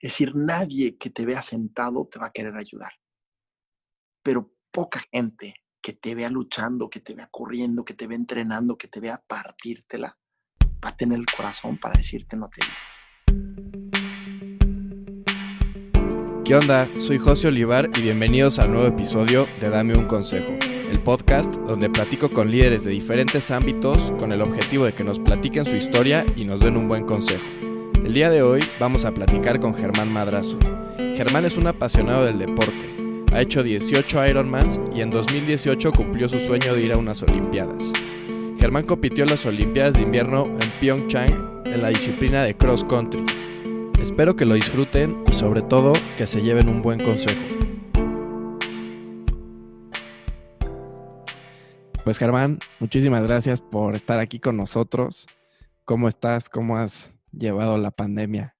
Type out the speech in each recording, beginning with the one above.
Es decir, nadie que te vea sentado te va a querer ayudar. Pero poca gente que te vea luchando, que te vea corriendo, que te vea entrenando, que te vea partírtela, va a tener el corazón para decirte no te ¿Qué onda? Soy José Olivar y bienvenidos al nuevo episodio de Dame un Consejo, el podcast donde platico con líderes de diferentes ámbitos con el objetivo de que nos platiquen su historia y nos den un buen consejo. El día de hoy vamos a platicar con Germán Madrazo. Germán es un apasionado del deporte. Ha hecho 18 Ironmans y en 2018 cumplió su sueño de ir a unas Olimpiadas. Germán compitió en las Olimpiadas de invierno en Pyeongchang en la disciplina de cross country. Espero que lo disfruten y sobre todo que se lleven un buen consejo. Pues Germán, muchísimas gracias por estar aquí con nosotros. ¿Cómo estás? ¿Cómo has llevado la pandemia?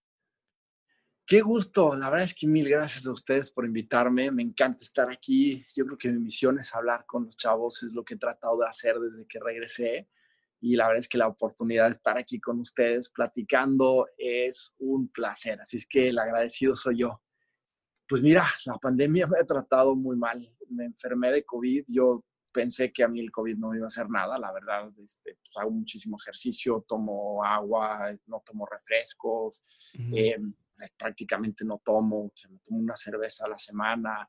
Qué gusto, la verdad es que mil gracias a ustedes por invitarme, me encanta estar aquí, yo creo que mi misión es hablar con los chavos, es lo que he tratado de hacer desde que regresé y la verdad es que la oportunidad de estar aquí con ustedes platicando es un placer, así es que el agradecido soy yo. Pues mira, la pandemia me ha tratado muy mal, me enfermé de COVID, yo pensé que a mí el COVID no me iba a hacer nada, la verdad, este, pues hago muchísimo ejercicio, tomo agua, no tomo refrescos, eh, prácticamente no tomo, me tomo una cerveza a la semana.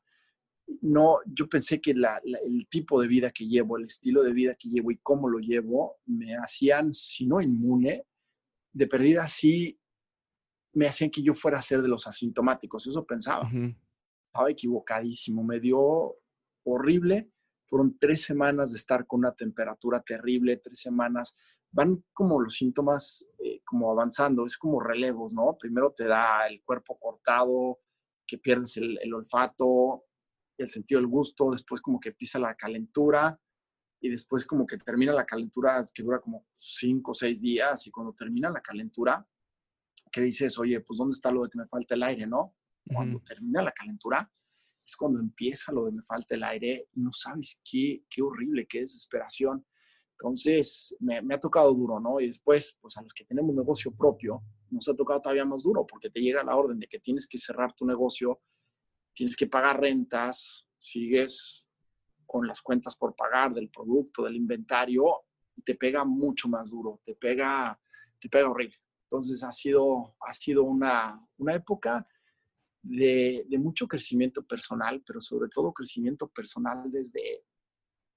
No, yo pensé que el tipo de vida que llevo, el estilo de vida que llevo y cómo lo llevo, me hacían, si no inmune, de perdida sí, me hacían que yo fuera a ser de los asintomáticos, eso pensaba. Estaba equivocadísimo, me dio horrible fueron tres semanas de estar con una temperatura terrible, tres semanas. Van como los síntomas eh, como avanzando, es como relevos, ¿no? Primero te da el cuerpo cortado, que pierdes el, el olfato, el sentido del gusto, después como que pisa la calentura y después como que termina la calentura que dura como cinco o seis días y cuando termina la calentura, que dices, oye, pues ¿dónde está lo de que me falta el aire, no? Cuando termina la calentura, es cuando empieza lo de me falta el aire y no sabes qué, qué horrible, qué desesperación. Entonces, me, ha tocado duro, ¿no? Y después, pues a los que tenemos negocio propio, nos ha tocado todavía más duro porque te llega la orden de que tienes que cerrar tu negocio, tienes que pagar rentas, sigues con las cuentas por pagar del producto, del inventario, y te pega mucho más duro, te pega, te pega horrible. Entonces, ha sido, ha sido una, una época de, mucho crecimiento personal, pero sobre todo crecimiento personal desde,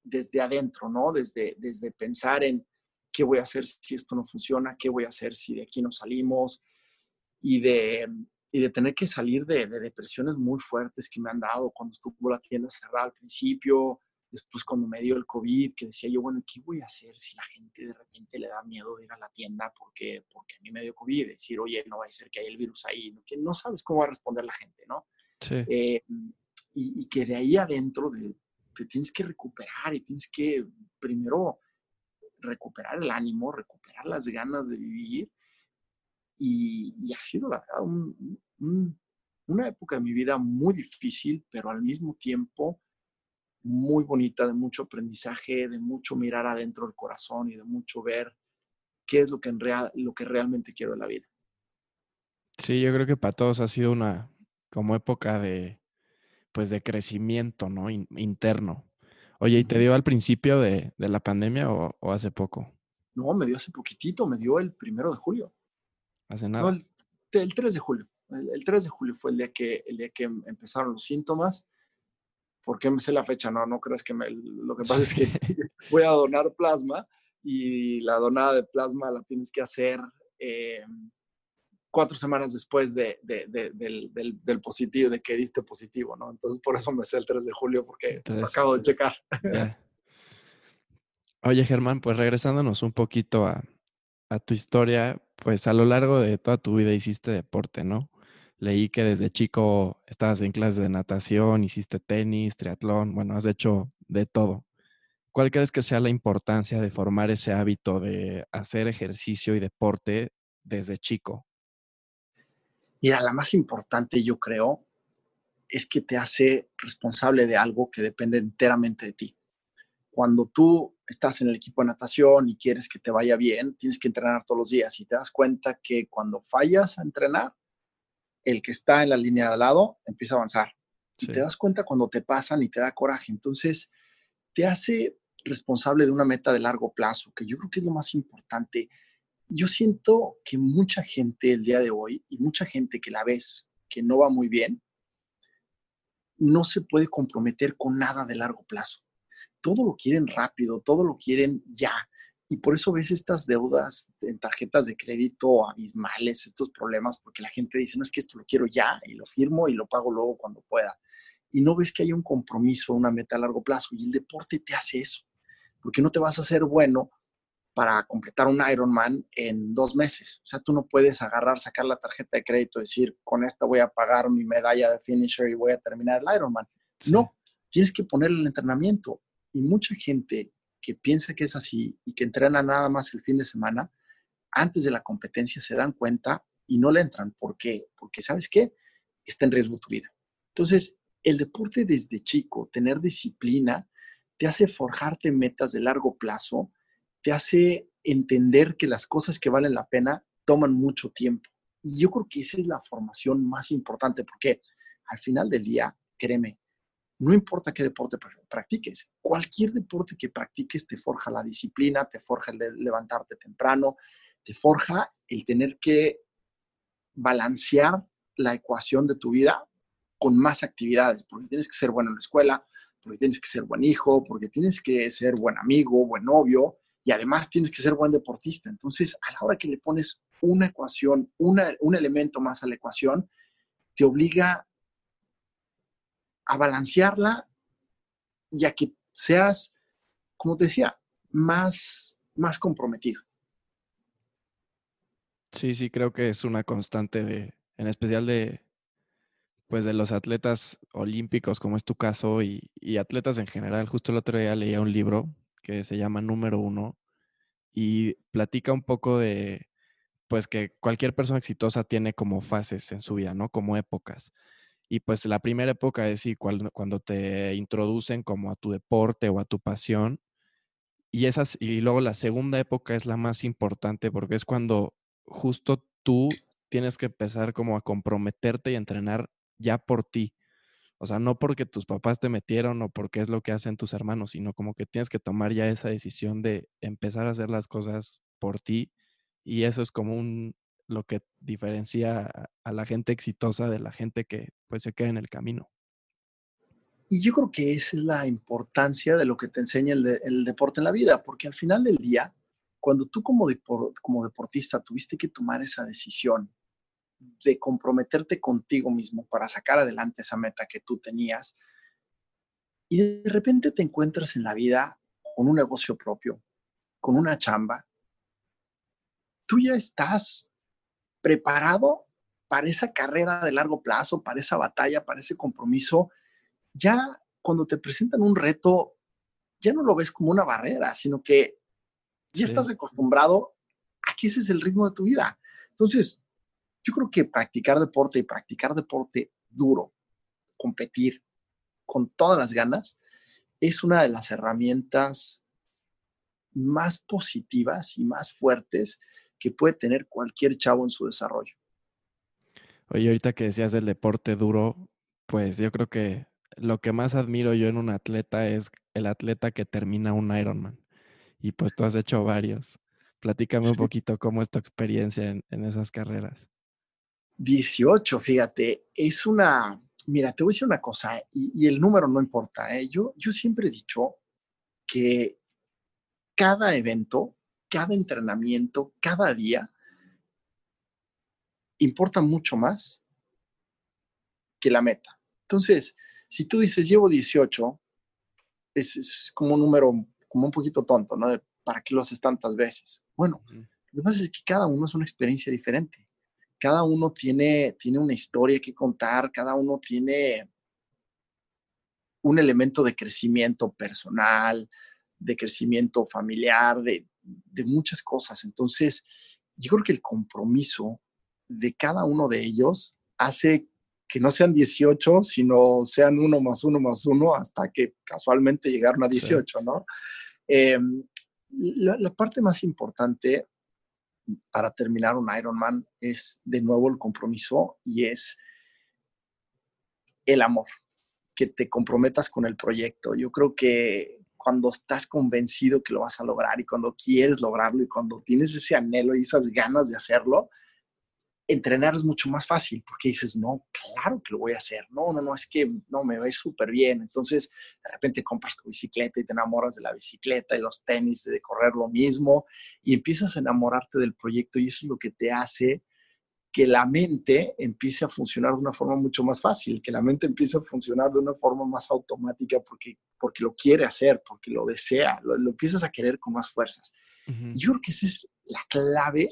desde adentro, ¿no? Desde, desde pensar en qué voy a hacer si esto no funciona, qué voy a hacer si de aquí no salimos y de, y de tener que salir de, de, depresiones muy fuertes que me han dado cuando estuvo la tienda cerrada al principio, Después cuando me dio el COVID, que decía yo, bueno, ¿qué voy a hacer si la gente de repente le da miedo de ir a la tienda porque, porque a mí me dio COVID? Decir, oye, no va a ser que hay el virus ahí, que no sabes cómo va a responder la gente, ¿no? Sí. Eh, y, que de ahí adentro de, te tienes que recuperar y tienes que primero recuperar el ánimo, recuperar las ganas de vivir. Y, ha sido, la verdad, una época de mi vida muy difícil, pero al mismo tiempo muy bonita, de mucho aprendizaje, de mucho mirar adentro del corazón y de mucho ver qué es lo que, en real, lo que realmente quiero en la vida. Sí, yo creo que para todos ha sido una como época de, pues de crecimiento, ¿no? interno. Oye, ¿y te dio al principio de, la pandemia o, hace poco? No, me dio hace poquitito, me dio el primero de julio. ¿Hace nada? No, el, 3 de julio. El, el, 3 de julio fue el día, que, el día que empezaron los síntomas ¿por qué me sé la fecha? No, no crees que me... Lo que pasa es que voy a donar plasma y la donada de plasma la tienes que hacer eh, cuatro semanas después de, del, positivo, de que diste positivo, ¿no? Entonces por eso me sé el 3 de julio porque lo acabo de checar. Oye, Germán, pues regresándonos un poquito a, a tu historia, pues a lo largo de toda tu vida hiciste deporte, ¿no? Leí que desde chico estabas en clases de natación, hiciste tenis, triatlón, bueno, has hecho de todo. ¿Cuál crees que sea la importancia de formar ese hábito de hacer ejercicio y deporte desde chico? Mira, la más importante yo creo es que te hace responsable de algo que depende enteramente de ti. Cuando tú estás en el equipo de natación y quieres que te vaya bien, tienes que entrenar todos los días y te das cuenta que cuando fallas a entrenar, el que está en la línea de al lado empieza a avanzar. Y te das cuenta cuando te pasan y te da coraje. Entonces, te hace responsable de una meta de largo plazo, que yo creo que es lo más importante. Yo siento que mucha gente el día de hoy y mucha gente que la ves que no va muy bien, no se puede comprometer con nada de largo plazo. Todo lo quieren rápido, todo lo quieren ya. Y por eso ves estas deudas en tarjetas de crédito abismales, estos problemas, porque la gente dice, no es que esto lo quiero ya y lo firmo y lo pago luego cuando pueda. Y no ves que hay un compromiso, una meta a largo plazo. Y el deporte te hace eso, porque no te vas a hacer bueno para completar un Ironman en dos meses. O sea, tú no puedes agarrar, sacar la tarjeta de crédito y decir, con esta voy a pagar mi medalla de finisher y voy a terminar el Ironman. No, tienes que ponerle el entrenamiento. Y mucha gente que piensa que es así y que entrena nada más el fin de semana, antes de la competencia se dan cuenta y no le entran. ¿Por qué? Porque, ¿sabes qué? Está en riesgo tu vida. Entonces, el deporte desde chico, tener disciplina, te hace forjarte metas de largo plazo te hace entender que las cosas que valen la pena toman mucho tiempo. Y yo creo que esa es la formación más importante, porque al final del día, créeme, no importa qué deporte practiques, cualquier deporte que practiques te forja la disciplina, te forja el levantarte temprano, te forja el tener que balancear la ecuación de tu vida con más actividades, porque tienes que ser bueno en la escuela, porque tienes que ser buen hijo, porque tienes que ser buen amigo, buen novio, y además tienes que ser buen deportista. Entonces, a la hora que le pones una ecuación, un elemento más a la ecuación, te obliga a balancearla y a que seas, como te decía, más, más comprometido. Sí, sí, creo que es una constante de, en especial de, pues de los atletas olímpicos, como es tu caso, y, y atletas en general. Justo el otro día leía un libro que se llama Número Uno y platica un poco de, pues que cualquier persona exitosa tiene como fases en su vida, ¿no? Como épocas. Y pues la primera época es cuando, cuando te introducen como a tu deporte o a tu pasión. Y, esas, y luego la segunda época es la más importante porque es cuando justo tú tienes que empezar como a comprometerte y entrenar ya por ti. O sea, no porque tus papás te metieron o porque es lo que hacen tus hermanos, sino como que tienes que tomar ya esa decisión de empezar a hacer las cosas por ti. Y eso es como un, lo que diferencia a, la gente exitosa de la gente que pues se queda en el camino. Y yo creo que es la importancia de lo que te enseña el, deporte en la vida, porque al final del día, cuando tú como deportista tuviste que tomar esa decisión de comprometerte contigo mismo para sacar adelante esa meta que tú tenías. Y de repente te encuentras en la vida con un negocio propio, con una chamba. Tú ya estás preparado para esa carrera de largo plazo, para esa batalla, para ese compromiso. Ya cuando te presentan un reto, ya no lo ves como una barrera, sino que ya estás acostumbrado a que ese es el ritmo de tu vida. Entonces, yo creo que practicar deporte y practicar deporte duro, competir con todas las ganas, es una de las herramientas más positivas y más fuertes que puede tener cualquier chavo en su desarrollo. Oye, ahorita que decías del deporte duro, pues yo creo que lo que más admiro yo en un atleta es el atleta que termina un Ironman. Y pues tú has hecho varios. Platícame un poquito cómo es tu experiencia en esas carreras. 18, fíjate, es una, mira, te voy a decir una cosa, y, el número no importa, ¿eh? yo, yo siempre he dicho que cada evento, cada entrenamiento, cada día, importa mucho más que la meta. Entonces, si tú dices, llevo 18, es, como un número, como un poquito tonto, ¿no? ¿Para qué lo haces tantas veces? Bueno, lo que pasa es que cada uno es una experiencia diferente cada uno tiene, tiene una historia que contar, cada uno tiene un elemento de crecimiento personal, de crecimiento familiar, de, muchas cosas. Entonces, yo creo que el compromiso de cada uno de ellos hace que no sean 18, sino sean uno más uno más uno hasta que casualmente llegaron a 18, ¿no? Em, la, parte más importante para terminar un Ironman es de nuevo el compromiso y es el amor, que te comprometas con el proyecto. Yo creo que cuando estás convencido que lo vas a lograr y cuando quieres lograrlo y cuando tienes ese anhelo y esas ganas de hacerlo, entrenar es mucho más fácil porque dices, no, claro que lo voy a hacer. No, no, no, es que no, me va a ir súper bien. Entonces, de repente compras tu bicicleta y te enamoras de la bicicleta y los tenis de correr lo mismo y empiezas a enamorarte del proyecto y eso es lo que te hace que la mente empiece a funcionar de una forma mucho más fácil, que la mente empiece a funcionar de una forma más automática porque, porque lo quiere hacer, porque lo desea, lo, empiezas a querer con más fuerzas. Yo creo que esa es la clave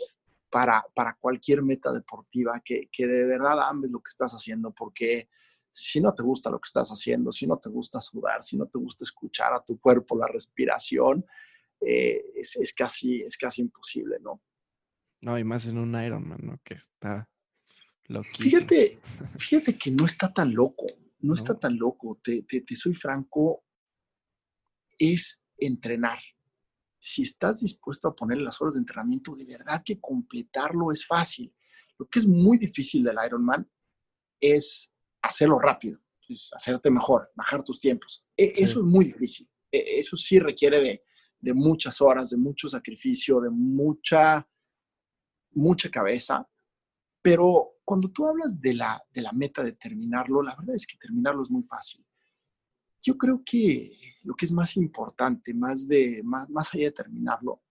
para, para cualquier meta deportiva, que, que de verdad ames lo que estás haciendo, porque si no te gusta lo que estás haciendo, si no te gusta sudar, si no te gusta escuchar a tu cuerpo, la respiración, eh, es, es, casi, es casi imposible, ¿no? No, y más en un Ironman, ¿no? Que está loquísimo. Fíjate, fíjate que no está tan loco, no, está tan loco. Te, te, soy franco, es entrenar. Si estás dispuesto a poner las horas de entrenamiento, de verdad que completarlo es fácil. Lo que es muy difícil del Ironman es hacerlo rápido, es hacerte mejor, bajar tus tiempos. E, eso es muy difícil. E, eso sí requiere de, de muchas horas, de mucho sacrificio, de mucha mucha cabeza, pero cuando tú hablas de la, de la meta de terminarlo, la verdad es que terminarlo es muy fácil. Yo creo que lo que es más importante, más, de, más, más allá de terminarlo,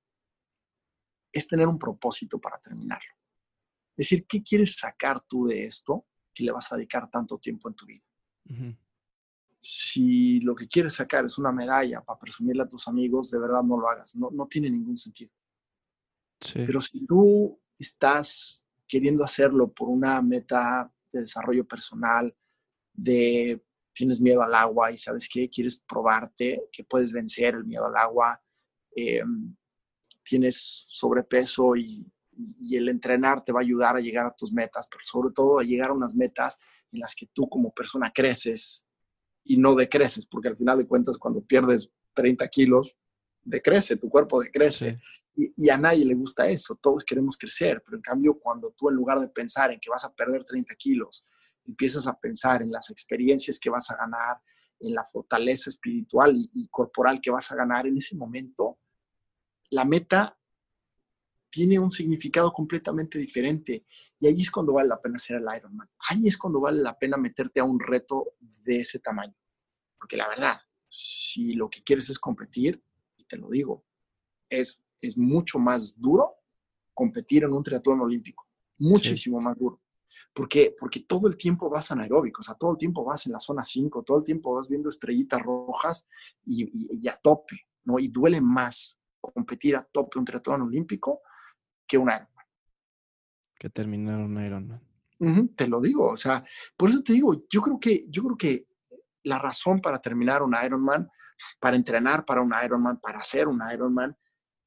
es tener un propósito para terminarlo. Es decir, ¿qué quieres sacar tú de esto que le vas a dedicar tanto tiempo en tu vida? Si lo que quieres sacar es una medalla para presumirle a tus amigos, de verdad no lo hagas, no, no tiene ningún sentido. Pero si tú estás queriendo hacerlo por una meta de desarrollo personal, de tienes miedo al agua y sabes que quieres probarte, que puedes vencer el miedo al agua, em, tienes sobrepeso y, el entrenar te va a ayudar a llegar a tus metas, pero sobre todo a llegar a unas metas en las que tú como persona creces y no decreces, porque al final de cuentas cuando pierdes 30 kilos, decrece, tu cuerpo decrece. Y, a nadie le gusta eso, todos queremos crecer, pero en cambio cuando tú en lugar de pensar en que vas a perder 30 kilos, empiezas a pensar en las experiencias que vas a ganar, en la fortaleza espiritual y, corporal que vas a ganar en ese momento, la meta tiene un significado completamente diferente. Y ahí es cuando vale la pena hacer el Ironman. Ahí es cuando vale la pena meterte a un reto de ese tamaño. Porque la verdad, si lo que quieres es competir, y te lo digo, es es mucho más duro competir en un triatlón olímpico, muchísimo más duro. ¿Por qué? Porque todo el tiempo vas anaeróbico, o sea, todo el tiempo vas en la zona 5, todo el tiempo vas viendo estrellitas rojas y, a tope, ¿no? Y duele más competir a tope un triatlón olímpico que un Ironman. Que terminar un Ironman. te lo digo, o sea, por eso te digo, yo creo que, yo creo que la razón para terminar un Ironman, para entrenar para un Ironman, para hacer un Ironman,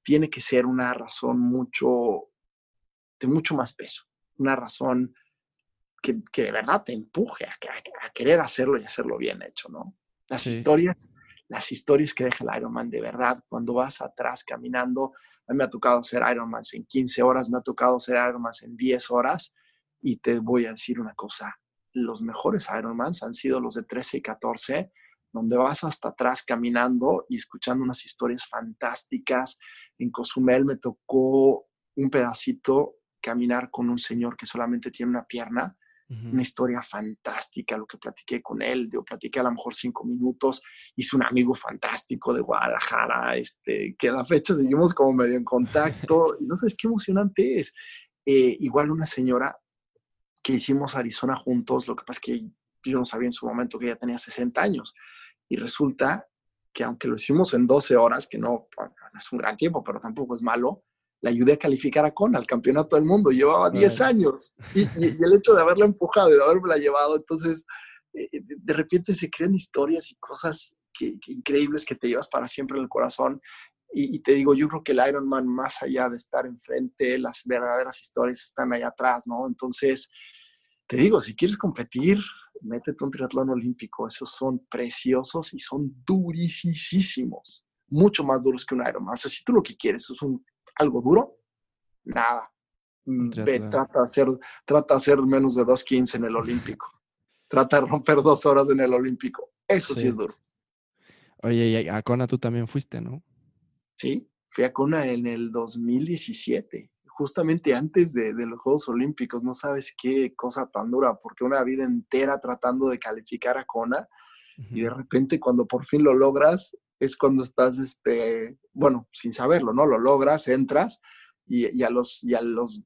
tiene que ser una razón mucho, de mucho más peso, una razón que, que de verdad te empuje a, a, querer hacerlo y hacerlo bien hecho, ¿no? Las historias, las historias que deja el Ironman de verdad, cuando vas atrás caminando, a mí me ha tocado hacer Ironman en 15 horas, me ha tocado hacer Ironman en 10 horas, y te voy a decir una cosa, los mejores Ironmans han sido los de 13 y 14, donde vas hasta atrás caminando y escuchando unas historias fantásticas. En Cozumel me tocó un pedacito caminar con un señor que solamente tiene una pierna. Una historia fantástica, lo que platiqué con él, yo platiqué a lo mejor cinco minutos, hice un amigo fantástico de Guadalajara, este, que a la fecha seguimos como medio en contacto, y no sabes qué emocionante es. Eh, igual una señora que hicimos Arizona juntos, lo que pasa es que yo no sabía en su momento que ella tenía 60 años. Y resulta que aunque lo hicimos en 12 horas, que no, es un gran tiempo, pero tampoco es malo, la ayudé a calificar a Con al campeonato del mundo. Llevaba 10 años. Y, el hecho de haberla empujado y de haberme llevado, entonces, eh, de repente se crean historias y cosas que, increíbles que te llevas para siempre en el corazón. Y, y, te digo, yo creo que el Ironman, más allá de estar enfrente, las verdaderas historias están allá atrás, ¿no? Entonces, te digo, si quieres competir, métete un triatlón olímpico. Esos son preciosos y son durísimos. Mucho más duros que un Ironman. O sea, si tú lo que quieres es un, algo duro, nada. Mm, ve, trata de, hacer, trata de hacer menos de 2.15 en el Olímpico. trata de romper dos horas en el Olímpico. Eso sí, es duro. Oye, y a Kona tú también fuiste, ¿no? Sí, fui a Kona en el 2017, justamente antes de, los Juegos Olímpicos. No sabes qué cosa tan dura, porque una vida entera tratando de calificar a Kona y de repente cuando por fin lo logras, es cuando estás, este, bueno, sin saberlo, ¿no? Lo logras, entras y, a los, y a los,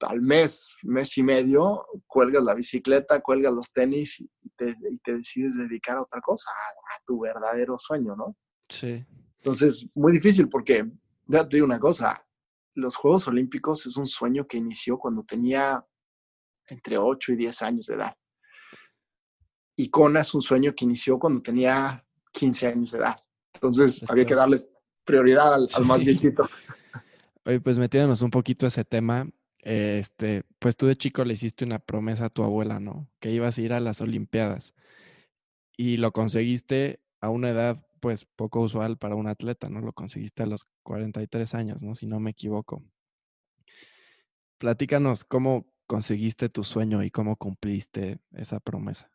al mes, mes y medio, cuelgas la bicicleta, cuelgas los tenis y te, y te decides dedicar a otra cosa, a, tu verdadero sueño, ¿no? Sí. Entonces, muy difícil porque, ya te digo una cosa, los Juegos Olímpicos es un sueño que inició cuando tenía entre 8 y 10 años de edad. Y Kona es un sueño que inició cuando tenía 15 años de edad. Entonces había que darle prioridad al, más viejito. Oye, pues metiéndonos un poquito a ese tema, este, pues tú de chico le hiciste una promesa a tu abuela, ¿no? Que ibas a ir a las Olimpiadas. Y lo conseguiste a una edad, pues, poco usual para un atleta, ¿no? Lo conseguiste a los 43 años, ¿no? Si no me equivoco. Platícanos cómo conseguiste tu sueño y cómo cumpliste esa promesa.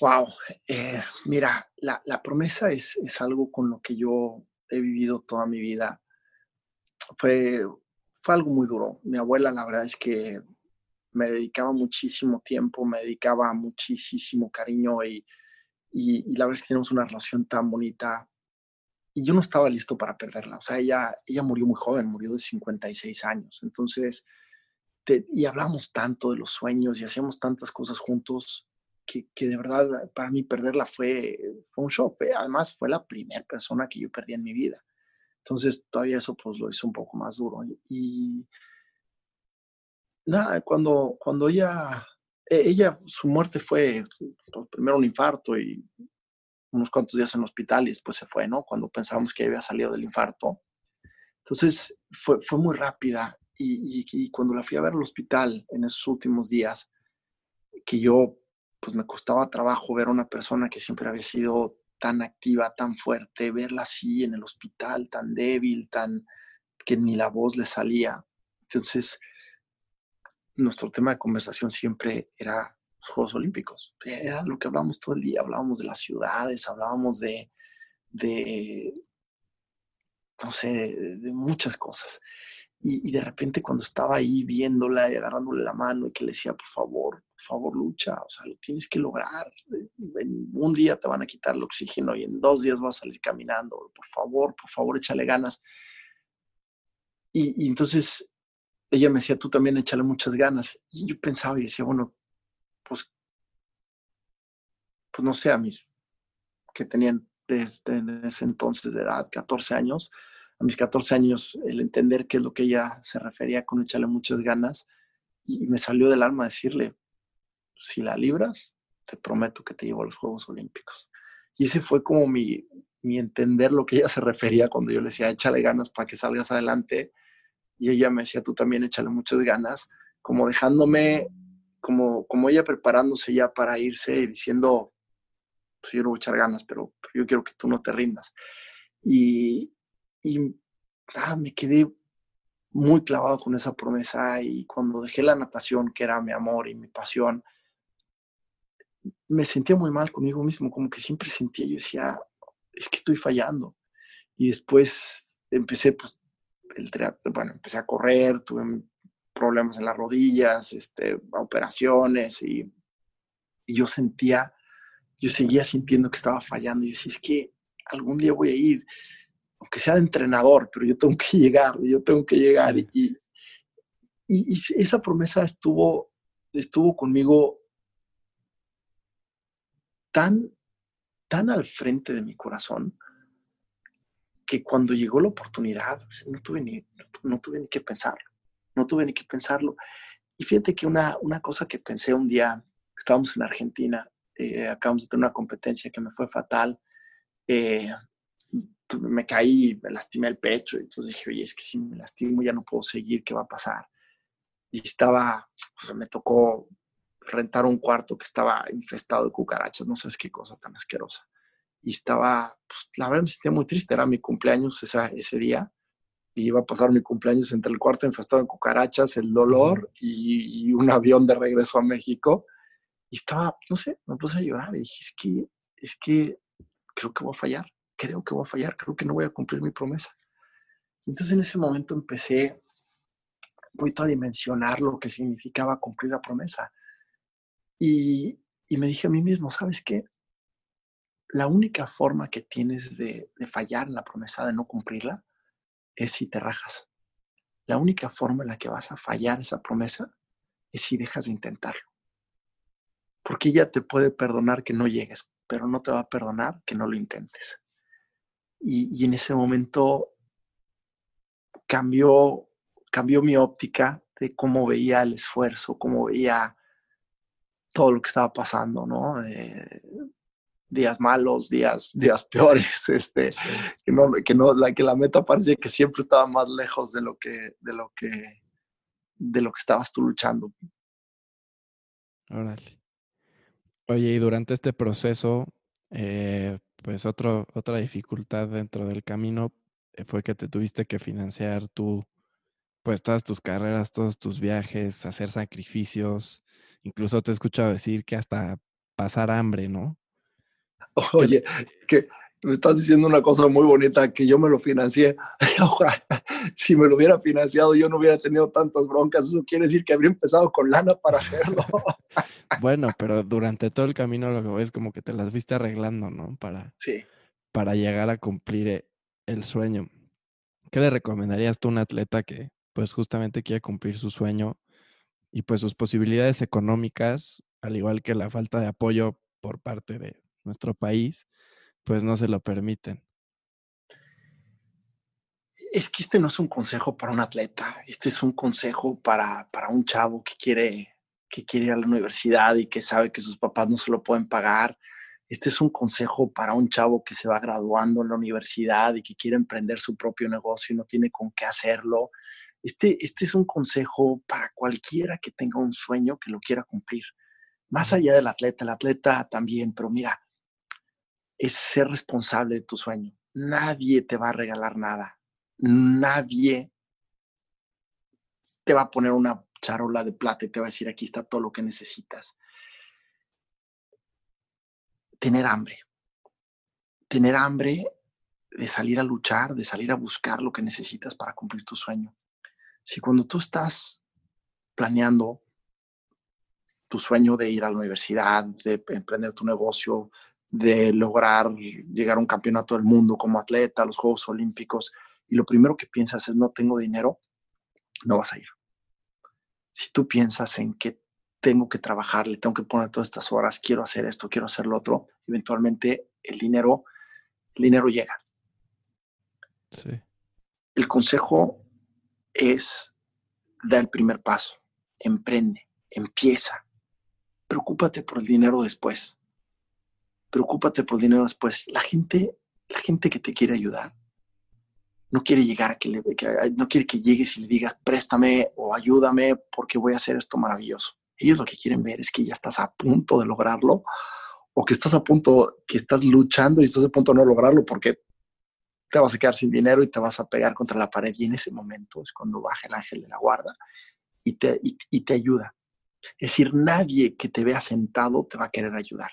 Wow, eh, mira, la, promesa es, es, algo con lo que yo he vivido toda mi vida. Fue, fue algo muy duro. Mi abuela, la verdad es que me dedicaba muchísimo tiempo, me dedicaba muchísimo cariño y, y, la verdad es que tenemos una relación tan bonita y yo no estaba listo para perderla. O sea, ella, ella murió muy joven, murió de 56 años. Entonces, y hablamos tanto de los sueños y hacíamos tantas cosas juntos que, de verdad para mí perderla fue, fue un shock. Además, fue la primera persona que yo perdí en mi vida. Entonces, todavía eso pues lo hizo un poco más duro. Y, nada, cuando, cuando ella, ella, su muerte fue pues, primero un infarto y unos cuantos días en el hospital y después se fue, ¿no? Cuando pensábamos que había salido del infarto. Entonces, fue, fue muy rápida. Y, y cuando la fui a ver al hospital en esos últimos días, que yo pues me costaba trabajo ver a una persona que siempre había sido tan activa, tan fuerte, verla así en el hospital, tan débil, tan que ni la voz le salía. Entonces, nuestro tema de conversación siempre era los Juegos Olímpicos. Era lo que hablábamos todo el día, hablábamos de las ciudades, hablábamos de, de no sé, de muchas cosas. Y, de repente cuando estaba ahí viéndola y agarrándole la mano y que le decía, por favor, por favor, lucha, o sea, lo tienes que lograr. En un día te van a quitar el oxígeno y en dos días vas a salir caminando. Por favor, por favor, échale ganas. Y, entonces ella me decía, tú también échale muchas ganas. Y yo pensaba y decía, bueno, pues, pues no sé, a mis que tenían desde ese entonces de edad, 14 años, a mis 14 años el entender qué es lo que ella se refería con echarle muchas ganas y me salió del alma decirle, si la libras, te prometo que te llevo a los Juegos Olímpicos. Y ese fue como mi, mi entender lo que ella se refería cuando yo le decía, échale ganas para que salgas adelante. Y ella me decía, tú también échale muchas ganas, como dejándome, como, como ella preparándose ya para irse y diciendo, pues yo no voy a echar ganas, pero yo quiero que tú no te rindas. Y, y ah, me quedé muy clavado con esa promesa y cuando dejé la natación, que era mi amor y mi pasión, me sentía muy mal conmigo mismo, como que siempre sentía, yo decía, es que estoy fallando. Y después empecé, pues, el bueno, empecé a correr, tuve problemas en las rodillas, este, operaciones y, y yo sentía, yo seguía sintiendo que estaba fallando. Y yo decía, es que algún día voy a ir aunque sea de entrenador, pero yo tengo que llegar, yo tengo que llegar. Y, y, y esa promesa estuvo, estuvo conmigo tan, tan al frente de mi corazón que cuando llegó la oportunidad, no tuve ni, no, tuve ni que pensarlo, no tuve ni que pensarlo. Y fíjate que una, una cosa que pensé un día, estábamos en Argentina, eh, acabamos de tener una competencia que me fue fatal, eh, me caí, me lastimé el pecho, y entonces dije, oye, es que si me lastimo ya no puedo seguir, ¿qué va a pasar? Y estaba, pues me tocó rentar un cuarto que estaba infestado de cucarachas, no sabes qué cosa tan asquerosa. Y estaba, pues la verdad me sentía muy triste, era mi cumpleaños esa, ese día, y iba a pasar mi cumpleaños entre el cuarto infestado en cucarachas, el dolor y, un avión de regreso a México. Y estaba, no sé, me puse a llorar y dije, es que, es que creo que voy a fallar, creo que voy a fallar, creo que no voy a cumplir mi promesa. Y entonces en ese momento empecé un a dimensionar lo que significaba cumplir la promesa. Y, y me dije a mí mismo, ¿sabes qué? La única forma que tienes de, de fallar en la promesa, de no cumplirla, es si te rajas. La única forma en la que vas a fallar esa promesa es si dejas de intentarlo. Porque ella te puede perdonar que no llegues, pero no te va a perdonar que no lo intentes. Y, en ese momento cambió, cambió mi óptica de cómo veía el esfuerzo, cómo veía todo lo que estaba pasando, ¿no? Días malos, días, días peores, este, que, no, que, no, la, que la meta parecía que siempre estaba más lejos de lo que, de lo que, de lo que estabas tú luchando. Órale. Oye, y durante este proceso, eh, pues otro, otra dificultad dentro del camino eh, fue que te tuviste que financiar tú, pues todas tus carreras, todos tus viajes, hacer sacrificios. Incluso te he escuchado decir que hasta pasar hambre, ¿no? Oye, es que me estás diciendo una cosa muy bonita, que yo me lo financié. si me lo hubiera financiado, yo no hubiera tenido tantas broncas. Eso quiere decir que habría empezado con lana para hacerlo. bueno, pero durante todo el camino lo que voy es como que te las viste arreglando, ¿no? Para, sí. para llegar a cumplir eh, el sueño. ¿Qué le recomendarías tú a un atleta que pues justamente quiere cumplir su sueño y pues sus posibilidades económicas, al igual que la falta de apoyo por parte de nuestro país, pues no se lo permiten. Es que este no es un consejo para un atleta, este es un consejo para, para un chavo que quiere, que quiere ir a la universidad y que sabe que sus papás no se lo pueden pagar. Este es un consejo para un chavo que se va graduando en la universidad y que quiere emprender su propio negocio y no tiene con qué hacerlo. Este, este es un consejo para cualquiera que tenga un sueño que lo quiera cumplir. Más allá del atleta, el atleta también, pero mira, es ser responsable de tu sueño. Nadie te va a regalar nada. Nadie te va a poner una charola de plata y te va a decir, aquí está todo lo que necesitas. Tener hambre. Tener hambre de salir a luchar, de salir a buscar lo que necesitas para cumplir tu sueño. Si cuando tú estás planeando tu sueño de ir a la universidad, de emprender tu negocio, de lograr llegar a un campeonato del mundo como atleta, a los Juegos Olímpicos, y lo primero que piensas es no tengo dinero, no vas a ir. Si tú piensas en que tengo que trabajar, le tengo que poner todas estas horas, quiero hacer esto, quiero hacer lo otro, eventualmente el dinero, el dinero llega. El consejo es dar el primer paso, emprende, empieza, preocúpate por el dinero después preocúpate por dinero después. La gente, la gente que te quiere ayudar, no quiere llegar a que, le, no quiere que llegues y le digas, préstame o ayúdame porque voy a hacer esto maravilloso. Ellos lo que quieren ver es que ya estás a punto de lograrlo o que estás a punto, que estás luchando y estás a punto de no lograrlo porque te vas a quedar sin dinero y te vas a pegar contra la pared y en ese momento es cuando baja el ángel de la guarda y te, y te ayuda. Es decir, nadie que te vea sentado te va a querer ayudar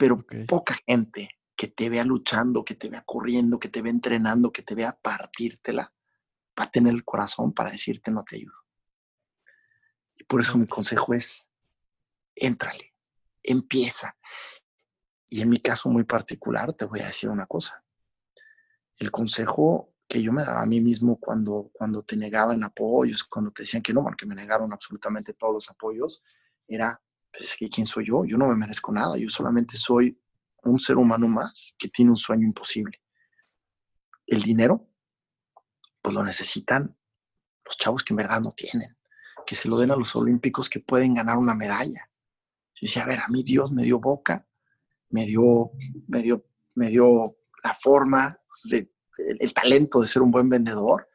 pero poca gente que te vea luchando, que te vea corriendo, que te vea entrenando, que te vea partírtela, va a tener el corazón para decirte no te ayudo. Y por eso mi consejo es, éntrale, empieza. Y en mi caso muy particular te voy a decir una cosa. El consejo que yo me daba a mí mismo cuando, cuando te negaban apoyos, cuando te decían que no, porque me negaron absolutamente todos los apoyos, era es que ¿quién soy yo? Yo no me merezco nada, yo solamente soy un ser humano más que tiene un sueño imposible. El dinero, pues lo necesitan los chavos que en verdad no tienen, que se lo den a los olímpicos que pueden ganar una medalla. Y decía, a ver, a mí Dios me dio boca, me dio, me dio, me dio la forma, el talento de ser un buen vendedor.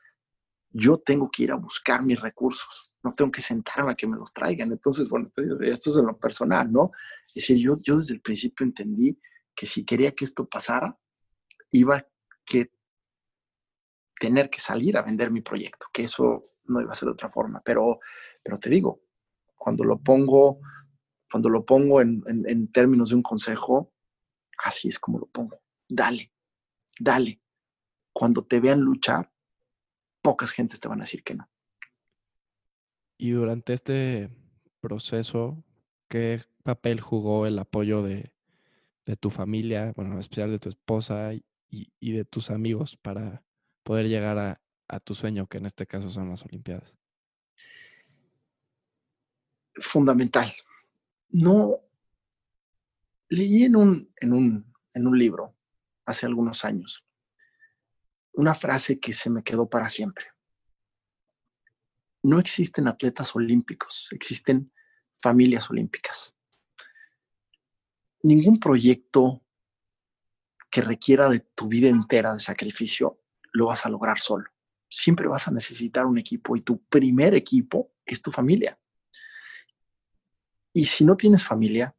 Yo tengo que ir a buscar mis recursos no tengo que sentarme a que me los traigan. Entonces, bueno, esto es en lo personal, ¿no? Es decir, yo, yo desde el principio entendí que si quería que esto pasara, iba que tener que salir a vender mi proyecto, que eso no iba a ser de otra forma. Pero, pero te digo, cuando lo pongo, cuando lo pongo en, en términos de un consejo, así es como lo pongo. Dale, dale. Cuando te vean luchar, pocas gentes te van a decir que no. Y durante este proceso, ¿qué papel jugó el apoyo de, tu familia, bueno, en especial de tu esposa y, de tus amigos para poder llegar a, tu sueño, que en este caso son las Olimpiadas? Fundamental. No, leí en un, en un, en un libro hace algunos años una frase que se me quedó para siempre. No existen atletas olímpicos, existen familias olímpicas. Ningún proyecto que requiera de tu vida entera de sacrificio lo vas a lograr solo. Siempre vas a necesitar un equipo y tu primer equipo es tu familia. Y si no tienes familia,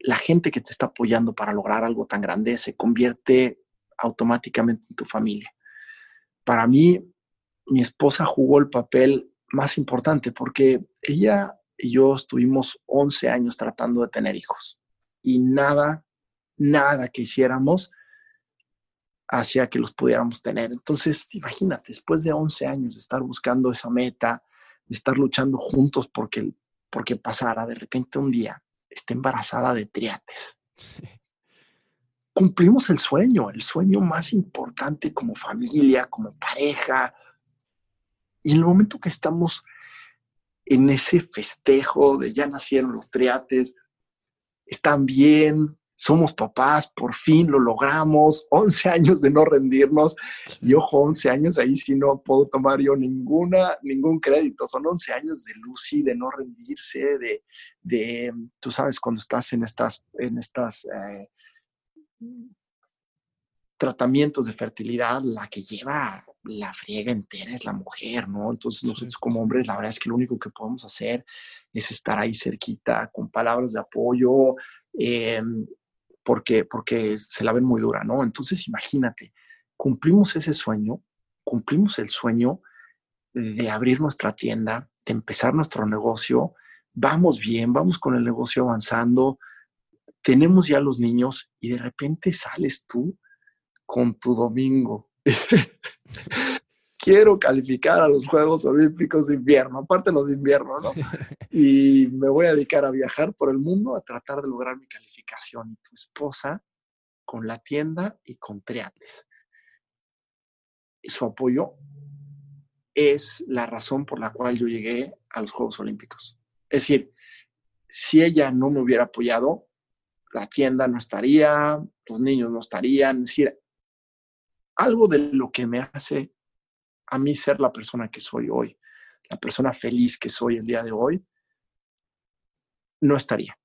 la gente que te está apoyando para lograr algo tan grande se convierte automáticamente en tu familia. Para mí, mi esposa jugó el papel más importante porque ella y yo estuvimos 11 años tratando de tener hijos y nada, nada que hiciéramos hacía que los pudiéramos tener. Entonces, imagínate, después de 11 años de estar buscando esa meta, de estar luchando juntos porque, porque pasara, de repente un día está embarazada de triates. Cumplimos el sueño, el sueño más importante como familia, como pareja. Y en el momento que estamos en ese festejo de ya nacieron los triates, están bien, somos papás, por fin lo logramos, 11 años de no rendirnos, y ojo, 11 años, ahí sí no puedo tomar yo ninguna, ningún crédito, son 11 años de Lucy, de no rendirse, de, de tú sabes, cuando estás en estas, en estas eh, tratamientos de fertilidad, la que lleva la friega entera es la mujer, ¿no? Entonces nosotros como hombres, la verdad es que lo único que podemos hacer es estar ahí cerquita con palabras de apoyo, em, porque, porque se la ven muy dura, ¿no? Entonces imagínate, cumplimos ese sueño, cumplimos el sueño de abrir nuestra tienda, de empezar nuestro negocio, vamos bien, vamos con el negocio avanzando, tenemos ya los niños y de repente sales tú con tu domingo. Quiero calificar a los Juegos Olímpicos de invierno, aparte los de invierno, ¿no? Y me voy a dedicar a viajar por el mundo a tratar de lograr mi calificación. Y tu esposa con la tienda y con triates. Su apoyo es la razón por la cual yo llegué a los Juegos Olímpicos. Es decir, si ella no me hubiera apoyado, la tienda no estaría, los niños no estarían. Es decir, algo de lo que me hace a mí ser la persona que soy hoy, la persona feliz que soy el día de hoy, no estaría.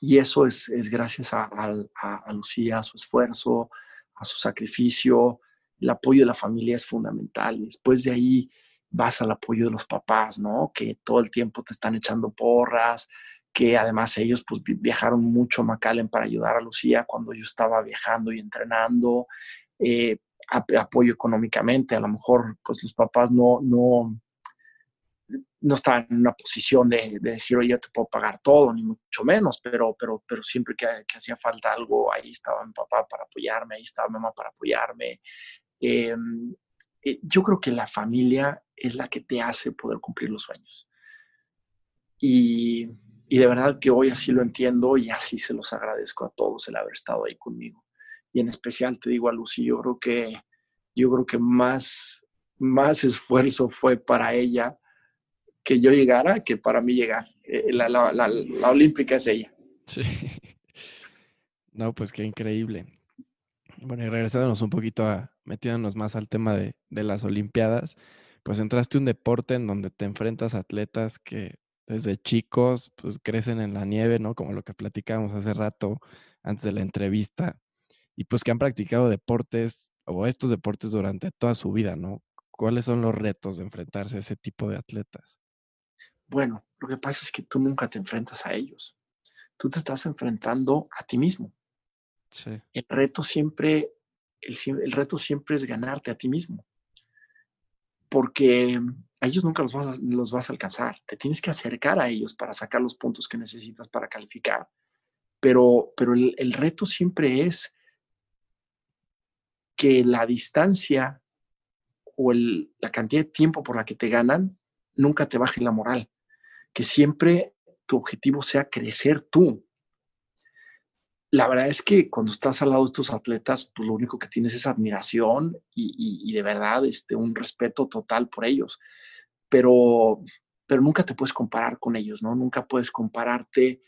Y eso es, gracias a, Lucía, a su esfuerzo, a su sacrificio. El apoyo de la familia es fundamental. Después de ahí vas al apoyo de los papás, ¿no? Que todo el tiempo te están echando porras, que además ellos pues viajaron mucho a McAllen para ayudar a Lucía cuando yo estaba viajando y entrenando. Eh, apoyo económicamente. A lo mejor, pues los papás no, no, no estaban en una posición de, decir, oye, yo te puedo pagar todo, ni mucho menos, pero, pero, pero siempre que, hacía falta algo, ahí estaba mi papá para apoyarme, ahí estaba mi mamá para apoyarme. Em, eh, yo creo que la familia es la que te hace poder cumplir los sueños. Y, y de verdad que hoy así lo entiendo y así se los agradezco a todos el haber estado ahí conmigo y en especial te digo a Lucy, yo creo que, yo creo que más, más esfuerzo fue para ella que yo llegara que para mí llegar. Eh, la, la, la, olímpica es ella. Sí. No, pues qué increíble. Bueno, y regresándonos un poquito a, metiéndonos más al tema de, de las Olimpiadas, pues entraste a un deporte en donde te enfrentas a atletas que desde chicos pues crecen en la nieve, ¿no? Como lo que platicábamos hace rato antes de la entrevista y pues que han practicado deportes o estos deportes durante toda su vida, ¿no? ¿Cuáles son los retos de enfrentarse a ese tipo de atletas? Bueno, lo que pasa es que tú nunca te enfrentas a ellos. Tú te estás enfrentando a ti mismo. Sí. El reto siempre el, reto siempre es ganarte a ti mismo. Porque a ellos nunca los vas, los vas a alcanzar. Te tienes que acercar a ellos para sacar los puntos que necesitas para calificar. Pero, pero el, el reto siempre es que la distancia o la cantidad de tiempo por la que te ganan nunca te baje la moral. Que siempre tu objetivo sea crecer tú, la verdad es que cuando estás al lado de estos atletas, pues lo único que tienes es admiración y, de verdad este, un respeto total por ellos. Pero, pero nunca te puedes comparar con ellos, ¿no? Nunca puedes compararte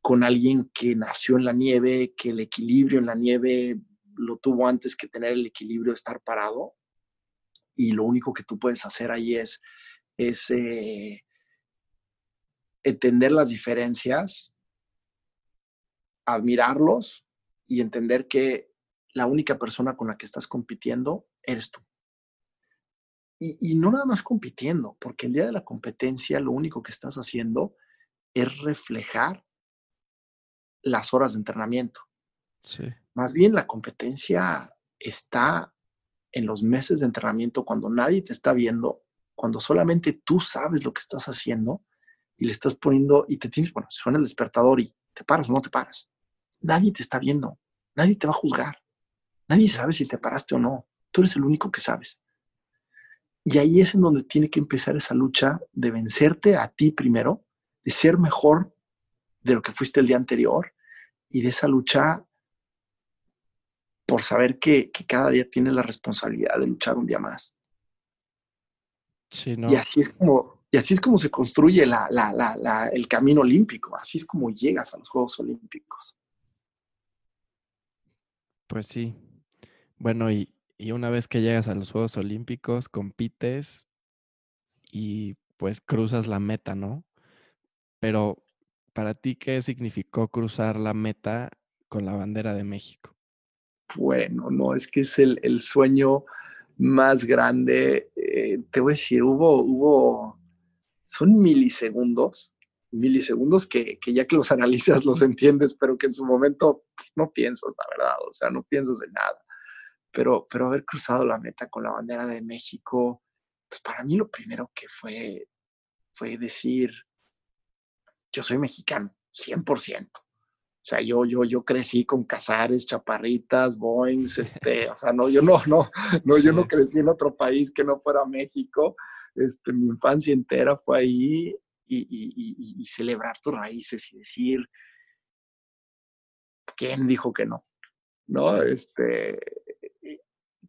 con alguien que nació en la nieve, que el equilibrio en la nieve lo tuvo antes que tener el equilibrio de estar parado. Y lo único que tú puedes hacer ahí es, es eh, entender las diferencias, admirarlos y entender que la única persona con la que estás compitiendo eres tú. Y, no nada más compitiendo, porque el día de la competencia lo único que estás haciendo es reflejar las horas de entrenamiento. Más bien la competencia está en los meses de entrenamiento cuando nadie te está viendo, cuando solamente tú sabes lo que estás haciendo y le estás poniendo y te tienes, bueno, suena el despertador y te paras o no te paras nadie te está viendo, nadie te va a juzgar, nadie sabe si te paraste o no, tú eres el único que sabes. Y ahí es en donde tiene que empezar esa lucha de vencerte a ti primero, de ser mejor de lo que fuiste el día anterior y de esa lucha por saber que, cada día tienes la responsabilidad de luchar un día más. Y así es como, y así es como se construye el camino olímpico, así es como llegas a los Juegos Olímpicos. Pues sí. Bueno, y, una vez que llegas a los Juegos Olímpicos, compites y pues cruzas la meta, ¿no? Pero para ti, ¿qué significó cruzar la meta con la bandera de México? Bueno, no, es que es el, sueño más grande. Eh, te voy a decir, hubo, hubo, son milisegundos milisegundos que, ya que los analizas los entiendes, pero que en su momento no piensas, la verdad, o sea, no piensas en nada. Pero, pero haber cruzado la meta con la bandera de México, pues para mí lo primero que fue, fue decir, yo soy mexicano, 100%. O sea, yo, yo, yo crecí con Casares, Chaparritas, Boeings, este, o sea, no, yo no, no, no, yo no crecí en otro país que no fuera México. Este, mi infancia entera fue ahí y, celebrar tus raíces y decir, ¿quién dijo que no? ¿No? Este,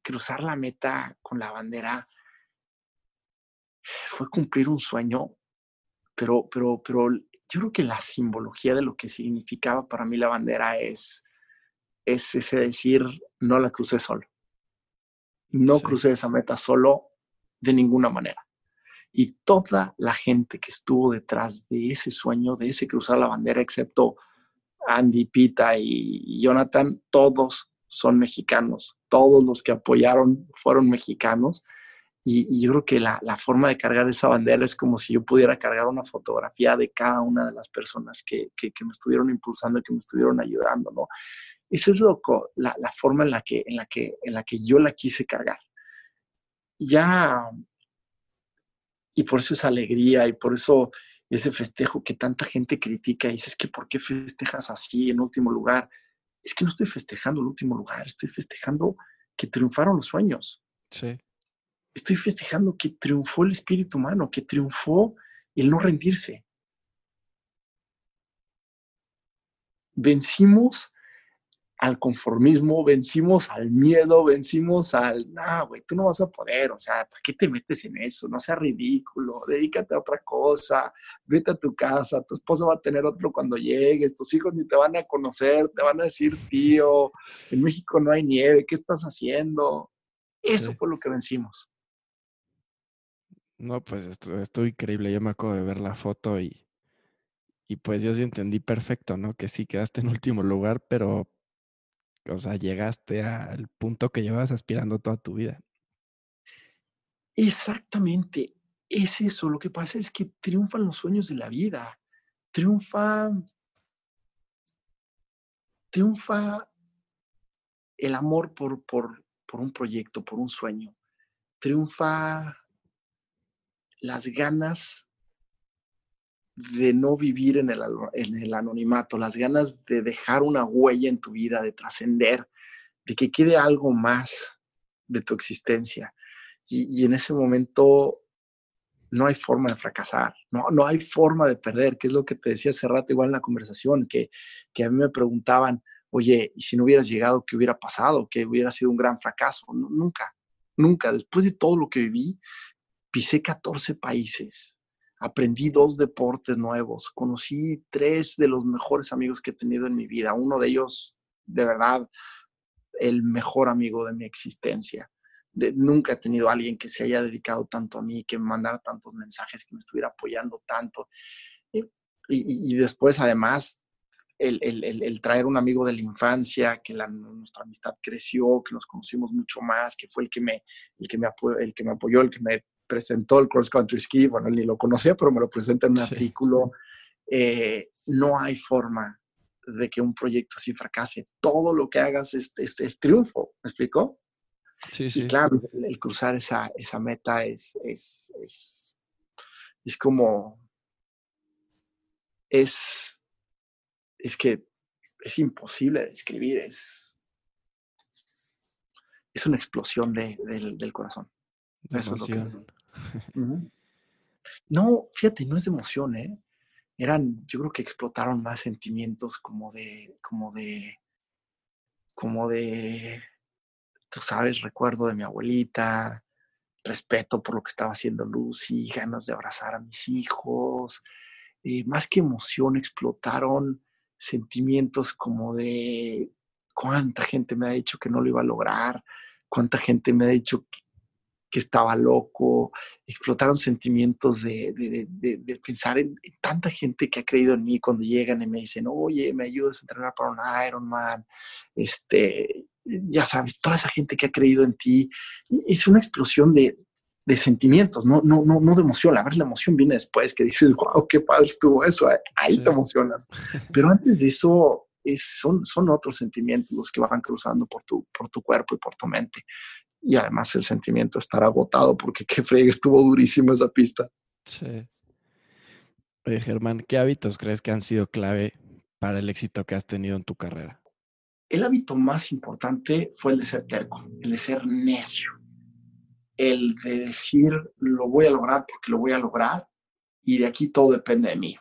cruzar la meta con la bandera fue cumplir un sueño, pero, pero, pero yo creo que la simbología de lo que significaba para mí la bandera es, es ese decir, no la crucé solo. No crucé esa meta solo de ninguna manera y toda la gente que estuvo detrás de ese sueño, de ese cruzar la bandera, excepto Andy, Pita y Jonathan, todos son mexicanos. Todos los que apoyaron fueron mexicanos. Y, yo creo que la, forma de cargar esa bandera es como si yo pudiera cargar una fotografía de cada una de las personas que, me estuvieron impulsando, que me estuvieron ayudando, ¿no? Esa es loco, la, la forma en la, que, en, la que, en la que yo la quise cargar. Ya y por eso esa alegría y por eso ese festejo que tanta gente critica y dices que ¿por qué festejas así en último lugar? Es que no estoy festejando el último lugar, estoy festejando que triunfaron los sueños. Sí. Estoy festejando que triunfó el espíritu humano, que triunfó el no rendirse. Vencimos al conformismo, vencimos al miedo, vencimos al, no, güey, tú no vas a poder, o sea, ¿para qué te metes en eso? No seas ridículo, dedícate a otra cosa, vete a tu casa, tu esposa va a tener otro cuando llegues, tus hijos ni te van a conocer, te van a decir, tío, en México no hay nieve, ¿qué estás haciendo? Eso fue lo que vencimos. No, pues esto, esto increíble, yo me acabo de ver la foto y, y pues yo sí entendí perfecto, ¿no? Que sí quedaste en último lugar, pero o sea, llegaste al punto que llevas aspirando toda tu vida. Exactamente, es eso. Lo que pasa es que triunfan los sueños de la vida. Triunfa, triunfa el amor por, por, por un proyecto, por un sueño. Triunfa las ganas de no vivir en el, anonimato, las ganas de dejar una huella en tu vida, de trascender, de que quede algo más de tu existencia. Y, en ese momento no hay forma de fracasar, no, no hay forma de perder, que es lo que te decía hace rato igual en la conversación, que, que a mí me preguntaban, oye, ¿y si no hubieras llegado, qué hubiera pasado? Que hubiera sido un gran fracaso. nunca, nunca. Después de todo lo que viví, pisé 14 países, aprendí dos deportes nuevos, conocí tres de los mejores amigos que he tenido en mi vida. Uno de ellos, de verdad, el mejor amigo de mi existencia nunca he tenido alguien que se haya dedicado tanto a mí, que me mandara tantos mensajes, que me estuviera apoyando tanto. Y, después, además, el, traer un amigo de la infancia, que la, nuestra amistad creció, que nos conocimos mucho más, que fue el que me, el que me apoyó, el que me presentó el cross country ski, bueno, él ni lo conocía, pero me lo presenta en un artículo. Eh, no hay forma de que un proyecto así fracase. Todo lo que hagas es, es, es triunfo, ¿me explicó? Sí, sí. Y claro, el, cruzar esa, esa meta es, es, es, es como, es, es que es imposible de describir, es, es una explosión de, del, corazón. Eso es lo que es. No, fíjate, no es emoción, ¿eh? Eran, yo creo que explotaron más sentimientos como de, como de, como de tú sabes, recuerdo de mi abuelita, respeto por lo que estaba haciendo Lucy, ganas de abrazar a mis hijos. Eh, más que emoción, explotaron sentimientos como de cuánta gente me ha dicho que no lo iba a lograr, cuánta gente me ha dicho que, estaba loco, explotaron sentimientos de, pensar en, en, tanta gente que ha creído en mí cuando llegan y me dicen, oye, me ayudas a entrenar para un Ironman, este, ya sabes, toda esa gente que ha creído en ti, es una explosión de, sentimientos, no, no, no, no de emoción. A ver, la emoción viene después, que dices, wow, qué padre estuvo eso, ahí te emocionas. Pero antes de eso, son, son otros sentimientos los que van cruzando por tu, por tu cuerpo y por tu mente. Y además el sentimiento de estar agotado, porque qué fregue, estuvo durísimo esa pista. Sí. Oye, Germán, ¿qué hábitos crees que han sido clave para el éxito que has tenido en tu carrera? El hábito más importante fue el de ser terco, el de ser necio, el de decir, lo voy a lograr porque lo voy a lograr y de aquí todo depende de mí.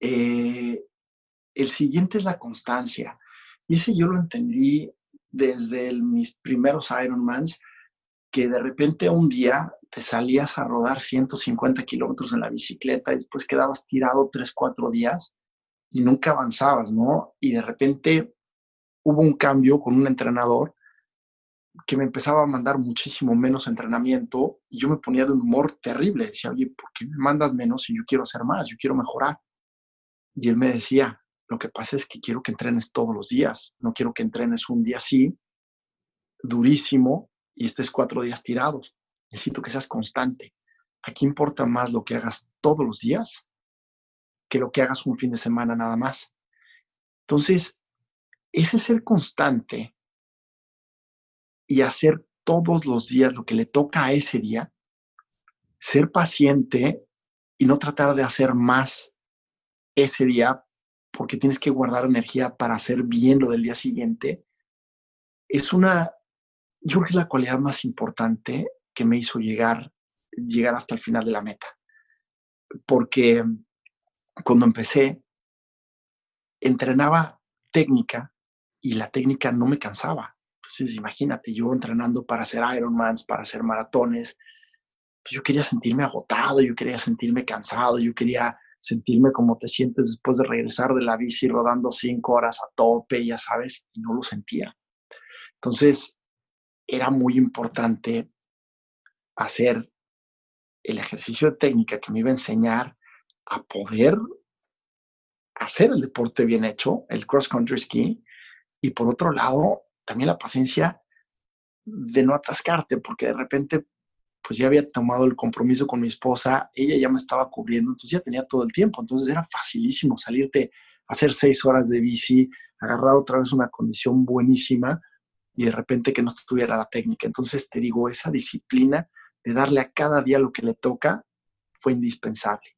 Eh, el siguiente es la constancia. Y ese yo lo entendí desde mis primeros Ironmans, que de repente un día te salías a rodar 150 kilómetros en la bicicleta y después quedabas tirado 3, 4 días y nunca avanzabas, ¿no? Y de repente hubo un cambio con un entrenador que me empezaba a mandar muchísimo menos entrenamiento y yo me ponía de un humor terrible. Decía, oye, ¿por qué me mandas menos si yo quiero hacer más? Yo quiero mejorar. Y él me decía, lo que pasa es que quiero que entrenes todos los días. No quiero que entrenes un día así, durísimo, y estés cuatro días tirados. Necesito que seas constante. Aquí importa más lo que hagas todos los días que lo que hagas un fin de semana nada más. Entonces, ese ser constante y hacer todos los días lo que le toca a ese día, ser paciente y no tratar de hacer más ese día porque tienes que guardar energía para hacer bien lo del día siguiente, es una, yo creo que es la cualidad más importante que me hizo llegar, llegar hasta el final de la meta. Porque cuando empecé, entrenaba técnica y la técnica no me cansaba. Entonces, imagínate, yo entrenando para hacer Ironmans, para hacer maratones, pues yo quería sentirme agotado, yo quería sentirme cansado, yo quería sentirme como te sientes después de regresar de la bici rodando cinco horas a tope, ya sabes, y no lo sentía. Entonces, era muy importante hacer el ejercicio de técnica que me iba a enseñar a poder hacer el deporte bien hecho, el cross country ski, y por otro lado, también la paciencia de no atascarte, porque de repente, pues ya había tomado el compromiso con mi esposa, ella ya me estaba cubriendo, entonces ya tenía todo el tiempo, entonces era facilísimo salirte hacer seis horas de bici, agarrar otra vez una condición buenísima y de repente que no estuviera la técnica. Entonces te digo, esa disciplina de darle a cada día lo que le toca fue indispensable.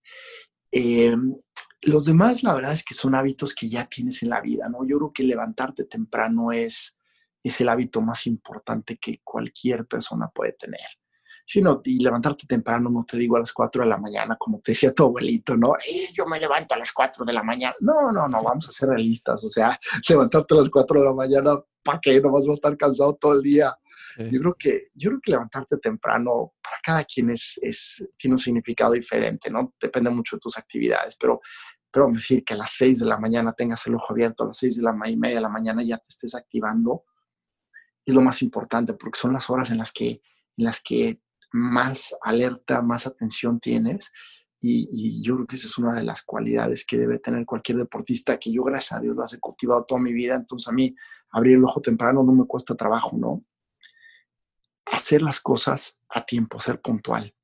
Em, los demás, la verdad es que son hábitos que ya tienes en la vida, ¿no? Yo creo que levantarte temprano es, es el hábito más importante que cualquier persona puede tener. Si no, y levantarte temprano, no te digo a las 4 de la mañana, como te decía tu abuelito, ¿no? yo me levanto a las 4 de la mañana. No, no, no, vamos a ser realistas. O sea, levantarte a las 4 de la mañana, ¿para qué? No vas a estar cansado todo el día. Yo, creo que, yo creo que levantarte temprano para cada quien es, es, tiene un significado diferente, ¿no? Depende mucho de tus actividades, pero, pero decir que a las 6 de la mañana tengas el ojo abierto, a las 6 de la y media de la mañana ya te estés activando, es lo más importante porque son las horas en las que, en las que más alerta, más atención tienes. Y, yo creo que esa es una de las cualidades que debe tener cualquier deportista, que yo gracias a Dios las he cultivado toda mi vida. Entonces a mí abrir el ojo temprano no me cuesta trabajo, ¿no? Hacer las cosas a tiempo, ser puntual,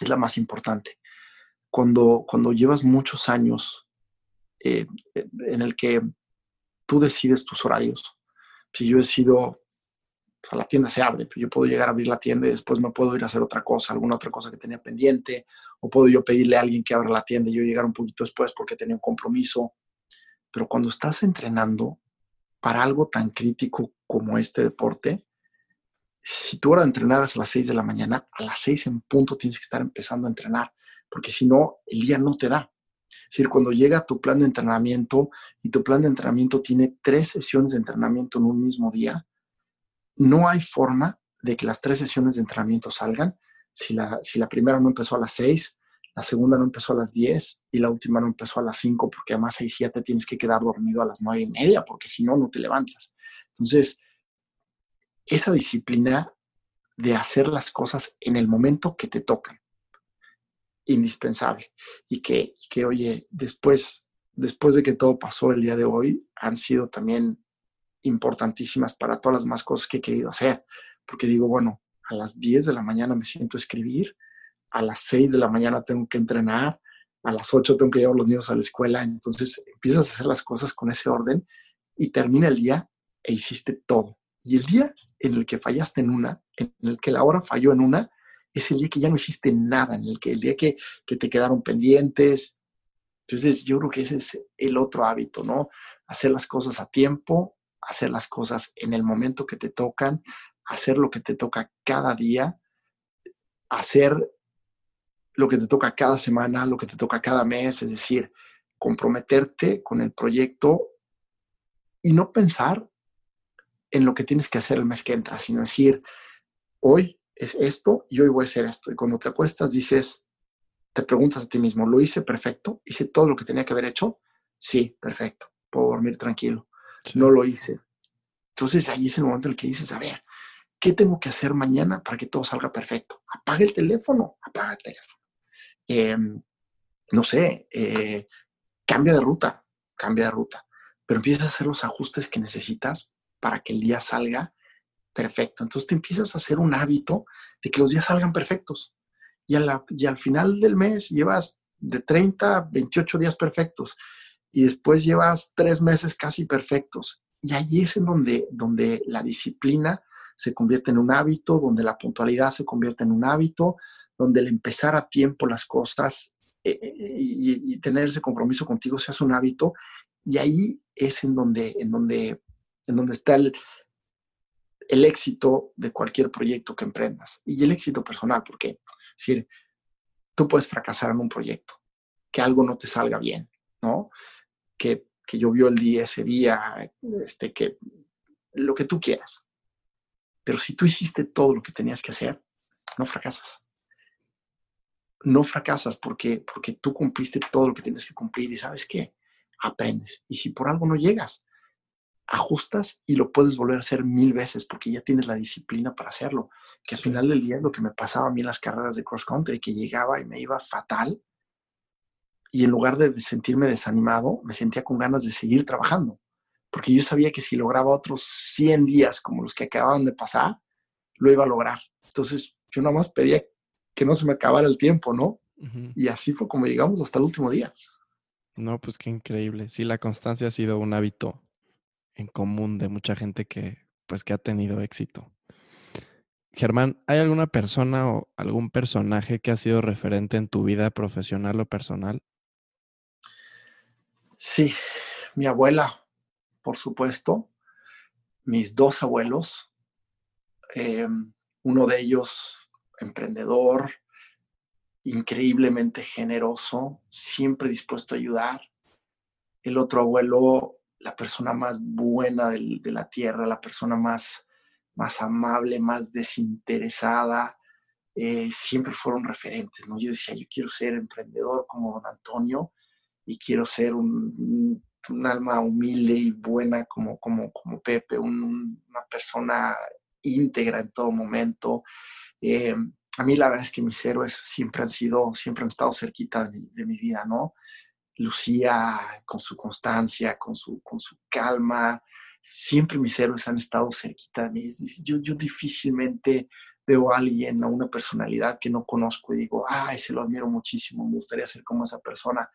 es la más importante. Cuando, cuando llevas muchos años eh, en el que tú decides tus horarios, si yo he sido la tienda se abre, yo puedo llegar a abrir la tienda y después me puedo ir a hacer otra cosa, alguna otra cosa que tenía pendiente, o puedo yo pedirle a alguien que abra la tienda y yo llegar un poquito después porque tenía un compromiso. Pero cuando estás entrenando para algo tan crítico como este deporte, si tú ahora entrenaras a las 6 de la mañana, a las 6 en punto tienes que estar empezando a entrenar, porque si no, el día no te da. Es decir, cuando llega tu plan de entrenamiento y tu plan de entrenamiento tiene tres sesiones de entrenamiento en un mismo día, no hay forma de que las tres sesiones de entrenamiento salgan si la, si la primera no empezó a las 6, la segunda no empezó a las 10 y la última no empezó a las 5, porque además hay 7 tienes que quedar dormido a las 9 y media, porque si no, no te levantas. Entonces, esa disciplina de hacer las cosas en el momento que te tocan, indispensable. Y que, que oye, después, después de que todo pasó el día de hoy, han sido también importantísimas para todas las más cosas que he querido hacer. Porque digo, bueno, a las 10 de la mañana me siento a escribir, a las 6 de la mañana tengo que entrenar, a las 8 tengo que llevar a los niños a la escuela. Entonces empiezas a hacer las cosas con ese orden y termina el día e hiciste todo. Y el día en el que fallaste en una, en el que la hora falló en una, es el día que ya no hiciste nada, en el que el día que, que te quedaron pendientes. Entonces yo creo que ese es el otro hábito, ¿no? Hacer las cosas a tiempo, hacer las cosas en el momento que te tocan, hacer lo que te toca cada día, hacer lo que te toca cada semana, lo que te toca cada mes, es decir, comprometerte con el proyecto y no pensar en lo que tienes que hacer el mes que entra, sino decir, hoy es esto y hoy voy a hacer esto. Y cuando te acuestas dices, te preguntas a ti mismo, ¿lo hice perfecto? ¿Hice todo lo que tenía que haber hecho? Sí, perfecto, puedo dormir tranquilo no lo hice. Entonces ahí es el momento en el que dices, a ver, ¿qué tengo que hacer mañana para que todo salga perfecto? Apaga el teléfono, apaga el teléfono. Em, no sé, eh, cambia de ruta, cambia de ruta, pero empiezas a hacer los ajustes que necesitas para que el día salga perfecto. Entonces te empiezas a hacer un hábito de que los días salgan perfectos. Y, y al final del mes llevas de 30 a 28 días perfectos y después llevas tres meses casi perfectos. Y ahí es en donde, donde la disciplina se convierte en un hábito, donde la puntualidad se convierte en un hábito, donde el empezar a tiempo las cosas eh, eh, y, tener ese compromiso contigo se hace un hábito. Y ahí es en donde, en donde, en donde está el, éxito de cualquier proyecto que emprendas y el éxito personal, porque decir, tú puedes fracasar en un proyecto, que algo no te salga bien, ¿no? Que, que llovió el día ese día, este, que lo que tú quieras. Pero si tú hiciste todo lo que tenías que hacer, no fracasas. No fracasas porque, porque tú cumpliste todo lo que tienes que cumplir y sabes qué, aprendes. Y si por algo no llegas, ajustas y lo puedes volver a hacer mil veces porque ya tienes la disciplina para hacerlo. Que al final del día es lo que me pasaba a mí en las carreras de cross country, que llegaba y me iba fatal y en lugar de sentirme desanimado, me sentía con ganas de seguir trabajando, porque yo sabía que si lograba otros 100 días como los que acababan de pasar, lo iba a lograr. Entonces, yo nada más pedía que no se me acabara el tiempo, ¿no? Y así fue como llegamos hasta el último día. No, pues qué increíble. Sí, la constancia ha sido un hábito en común de mucha gente que pues que ha tenido éxito. Germán, ¿hay alguna persona o algún personaje que ha sido referente en tu vida profesional o personal? Sí, mi abuela, por supuesto, mis dos abuelos, em, uno de ellos emprendedor, increíblemente generoso, siempre dispuesto a ayudar. El otro abuelo, la persona más buena de la tierra, la persona más, más amable, más desinteresada, eh, siempre fueron referentes, ¿no? Yo decía, yo quiero ser emprendedor como don Antonio y quiero ser un, alma humilde y buena como, como, como Pepe, una persona íntegra en todo momento. Eh, a mí la verdad es que mis héroes siempre han sido, siempre han estado cerquita de mi, vida, ¿no? Lucía con su constancia, con su, con su calma, siempre mis héroes han estado cerquita de mí. Yo, yo difícilmente veo a alguien, a una personalidad que no conozco y digo, ah, ese lo admiro muchísimo, me gustaría ser como esa persona.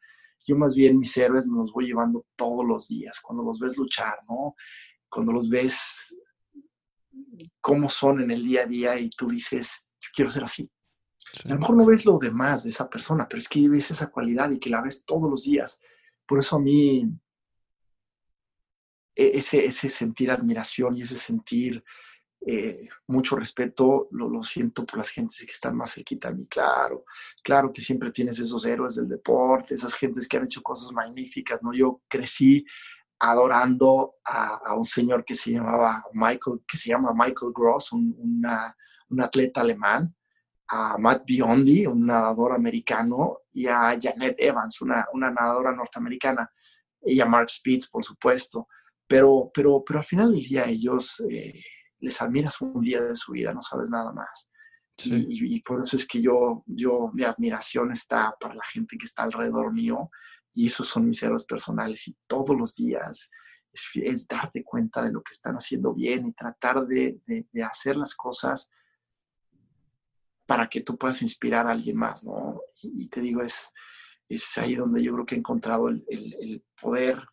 Yo más bien mis héroes me los voy llevando todos los días, cuando los ves luchar, ¿no? Cuando los ves cómo son en el día a día y tú dices, yo quiero ser así. a lo mejor no ves lo demás de esa persona, pero es que ves esa cualidad y que la ves todos los días. Por eso a mí e, ese, ese sentir admiración y ese sentir eh, mucho respeto lo, lo, siento por las gentes que están más cerquita a mí. Claro, claro que siempre tienes esos héroes del deporte, esas gentes que han hecho cosas magníficas, ¿no? Yo crecí adorando a, un señor que se llamaba Michael, que se llama Michael Gross, un, un atleta alemán, a Matt Biondi, un nadador americano, y a Janet Evans, una, una nadadora norteamericana, y a Mark Spitz, por supuesto. Pero, pero, pero al final del día ellos eh, les admiras un día de su vida, no sabes nada más. Y, y, por eso es que yo, yo, mi admiración está para la gente que está alrededor mío y esos son mis héroes personales y todos los días es, es, darte cuenta de lo que están haciendo bien y tratar de, de, de hacer las cosas para que tú puedas inspirar a alguien más, ¿no? Y, te digo, es, es ahí donde yo creo que he encontrado el, el, poder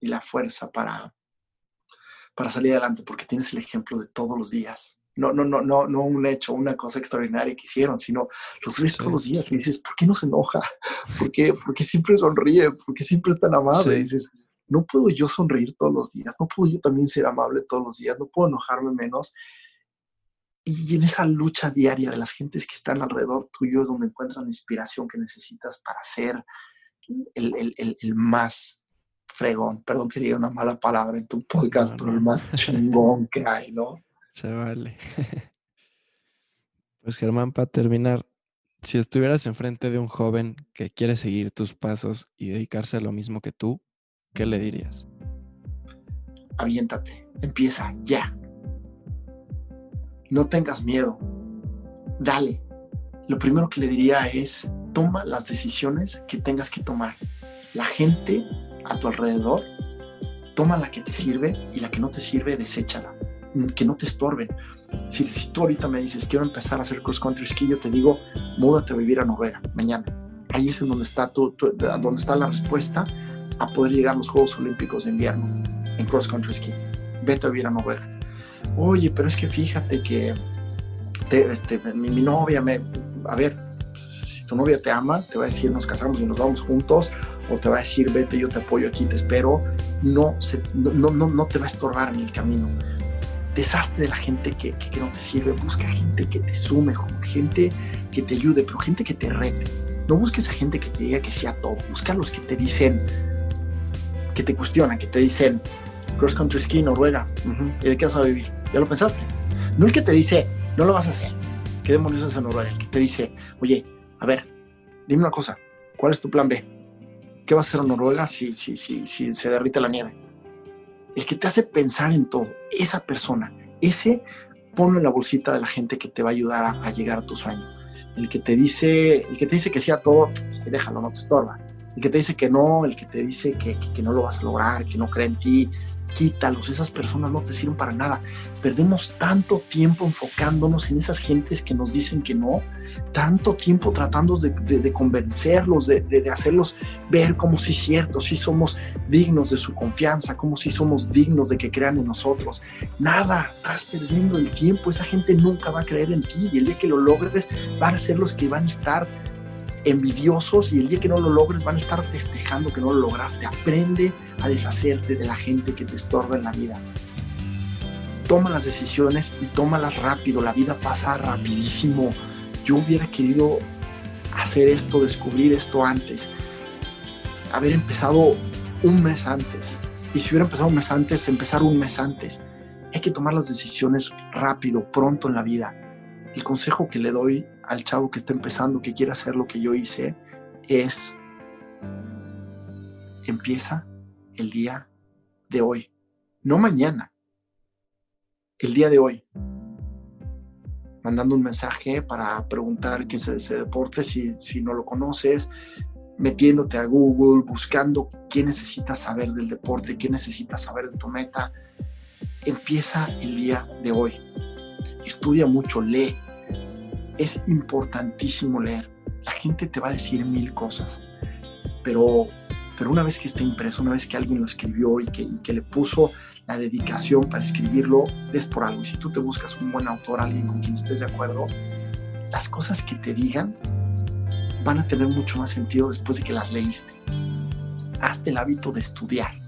y la fuerza para, para salir adelante, porque tienes el ejemplo de todos los días. No, no, no, no, no un hecho, una cosa extraordinaria que hicieron, sino los ves todos los días y dices, ¿por qué no se enoja? ¿Por qué, ¿Por qué siempre sonríe? ¿Por qué siempre es tan amable? Y dices, no puedo yo sonreír todos los días, no puedo yo también ser amable todos los días, no puedo enojarme menos y en esa lucha diaria de las gentes que están alrededor tuyo es donde encuentras la inspiración que necesitas para ser el, el, el, más fregón. Perdón que diga una mala palabra en tu podcast, pero el más chingón que hay, ¿no? Se vale. Pues Germán, para terminar, si estuvieras enfrente de un joven que quiere seguir tus pasos y dedicarse a lo mismo que tú, ¿qué le dirías? Aviéntate, empieza ya no tengas miedo, dale. Lo primero que le diría es, toma las decisiones que tengas que tomar. La gente a tu alrededor, toma la que te sirve y la que no te sirve, deséchala. Mm, que no te estorben. Si, si tú ahorita me dices, quiero empezar a hacer cross country ski, yo te digo, múdate a vivir a Noruega mañana. Ahí es en donde está, donde está la respuesta a poder llegar a los Juegos Olímpicos de invierno en cross country ski. Vete a vivir a Noruega oye, pero es que fíjate que este, mi, novia me, a ver, si tu novia te ama, te va a decir nos casamos y nos vamos juntos, o te va a decir vete, yo te apoyo aquí, te espero, no, no, no, no te va a estorbar en el camino. Deshazte de la gente que, que, no te sirve, busca gente que te sume, gente que te ayude, pero gente que te rete. No busques a gente que te diga que sea todo, busca a los que te dicen, que te cuestionan, que te dicen, cross country ski, Noruega, ¿y de qué vas a vivir? ¿Ya lo pensaste? No el que te dice, no lo vas a hacer. ¿Qué demonios es en Noruega? El que te dice, oye, a ver, dime una cosa, ¿cuál es tu plan B? ¿Qué va a hacer Noruega si, si, si, si se derrite la nieve? El que te hace pensar en todo, esa persona, ese ponlo en la bolsita de la gente que te va a ayudar a, llegar a tu sueño. El que te dice, el que te dice que sea todo, pues, déjalo, no te estorba. El que te dice que no, el que te dice que, que, que no lo vas a lograr, que no cree en ti, quítalos, esas personas no te sirven para nada. Perdemos tanto tiempo enfocándonos en esas gentes que nos dicen que no, tanto tiempo tratando de, convencerlos, de, hacerlos ver como si es cierto, si somos dignos de su confianza, como si somos dignos de que crean en nosotros. Nada, estás perdiendo el tiempo, esa gente nunca va a creer en ti y el día que lo logres van a ser los que van a estar envidiosos y el día que no lo logres van a estar festejando que no lo lograste. Aprende a deshacerte de la gente que te estorba en la vida. Toma las decisiones y tómalas rápido. La vida pasa rapidísimo. Yo hubiera querido hacer esto, descubrir esto antes. Haber empezado un mes antes. Y si hubiera empezado un mes antes, empezar un mes antes. Hay que tomar las decisiones rápido, pronto en la vida el consejo que le doy al chavo que está empezando, que quiere hacer lo que yo hice, es empieza el día de hoy, no mañana, el día de hoy. Mandando un mensaje para preguntar qué es ese deporte, si, si no lo conoces, metiéndote a Google, buscando qué necesitas saber del deporte, qué necesitas saber de tu meta. Empieza el día de hoy. Estudia mucho, lee, es importantísimo leer. La gente te va a decir mil cosas, pero, pero una vez que está impreso, una vez que alguien lo escribió y que, le puso la dedicación para escribirlo, es por algo. Si tú te buscas un buen autor, alguien con quien estés de acuerdo, las cosas que te digan van a tener mucho más sentido después de que las leíste. Hazte el hábito de estudiar.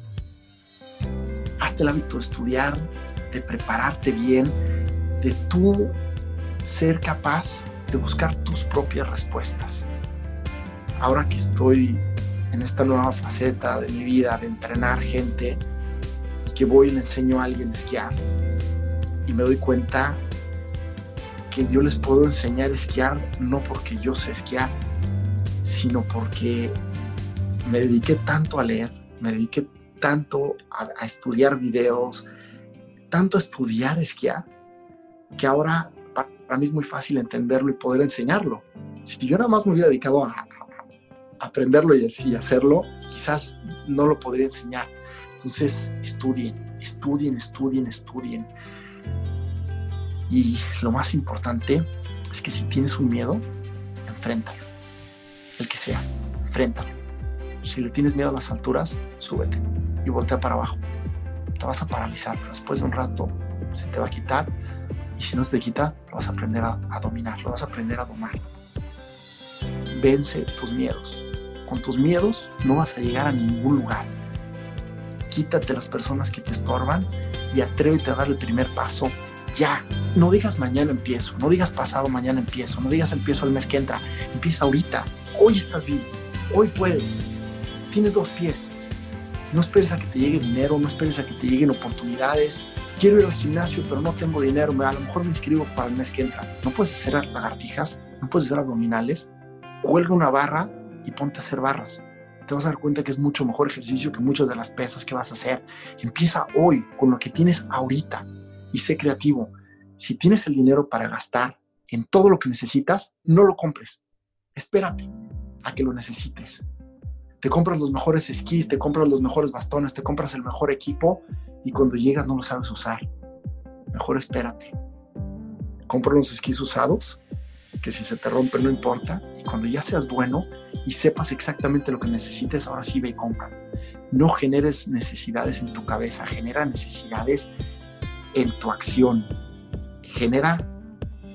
Hazte el hábito de estudiar, de prepararte bien, de tú ser capaz de buscar tus propias respuestas. Ahora que estoy en esta nueva faceta de mi vida, de entrenar gente, y que voy y le enseño a alguien a esquiar, y me doy cuenta que yo les puedo enseñar a esquiar no porque yo sé esquiar, sino porque me dediqué tanto a leer, me dediqué tanto a, estudiar videos, tanto a estudiar esquiar, que ahora para mí es muy fácil entenderlo y poder enseñarlo. Si yo nada más me hubiera dedicado a, aprenderlo y así hacerlo, quizás no lo podría enseñar. Entonces, estudien, estudien, estudien, estudien. Y lo más importante es que si tienes un miedo, enfréntalo. El que sea, enfréntalo. Si le tienes miedo a las alturas, súbete y voltea para abajo. Te vas a paralizar, pero después de un rato se te va a quitar y si no se te quita, lo vas a aprender a, dominar, lo vas a aprender a domar. Vence tus miedos. Con tus miedos no vas a llegar a ningún lugar. Quítate las personas que te estorban y atrévete a dar el primer paso ya. No digas mañana empiezo, no digas pasado mañana empiezo, no digas empiezo el mes que entra. Empieza ahorita. Hoy estás bien, hoy puedes. Tienes dos pies. No esperes a que te llegue dinero, no esperes a que te lleguen oportunidades, quiero ir al gimnasio, pero no tengo dinero, a lo mejor me inscribo para el mes que entra. No puedes hacer lagartijas, no puedes hacer abdominales, cuelga una barra y ponte a hacer barras. Te vas a dar cuenta que es mucho mejor ejercicio que muchas de las pesas que vas a hacer. Empieza hoy con lo que tienes ahorita y sé creativo. Si tienes el dinero para gastar en todo lo que necesitas, no lo compres. Espérate a que lo necesites. Te compras los mejores esquís, te compras los mejores bastones, te compras el mejor equipo y cuando llegas no lo sabes usar. Mejor espérate. Compra unos esquís usados, que si se te rompe no importa, y cuando ya seas bueno y sepas exactamente lo que necesites, ahora sí ve y compra. No generes necesidades en tu cabeza, genera necesidades en tu acción. Genera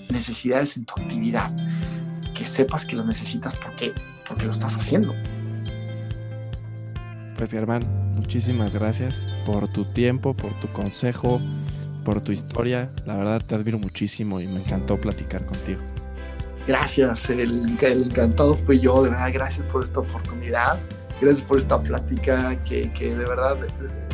necesidades en tu actividad. Que sepas que lo necesitas porque, porque lo estás haciendo. Pues Germán, muchísimas gracias por tu tiempo, por tu consejo, por tu historia. La verdad te admiro muchísimo y me encantó platicar contigo. Gracias, el, encantado fui yo, de verdad, gracias por esta oportunidad, gracias por esta plática que, de verdad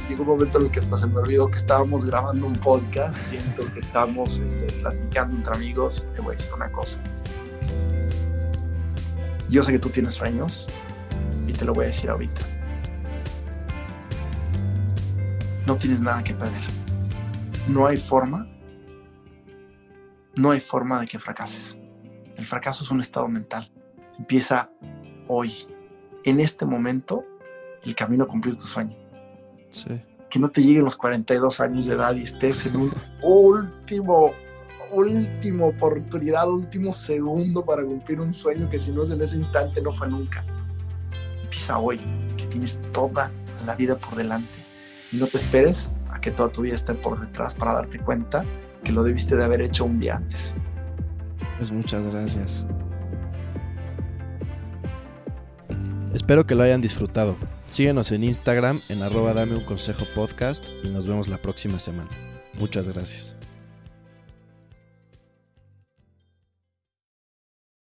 llegó un momento en el que hasta se me olvidó que estábamos grabando un podcast, siento que estamos este, platicando entre amigos te voy a decir una cosa. Yo sé que tú tienes sueños y te lo voy a decir ahorita no tienes nada que perder. No hay forma, no hay forma de que fracases. El fracaso es un estado mental. Empieza hoy, en este momento, el camino a cumplir tu sueño. Que no te lleguen los 42 años de edad y estés en un último última oportunidad, último segundo para cumplir un sueño que si no es en ese instante no fue nunca. Empieza hoy, que tienes toda la vida por delante y no te esperes a que toda tu vida esté por detrás para darte cuenta que lo debiste de haber hecho un día antes. Pues muchas gracias. Espero que lo hayan disfrutado. Síguenos en Instagram en arroba dame podcast y nos vemos la próxima semana. Muchas gracias.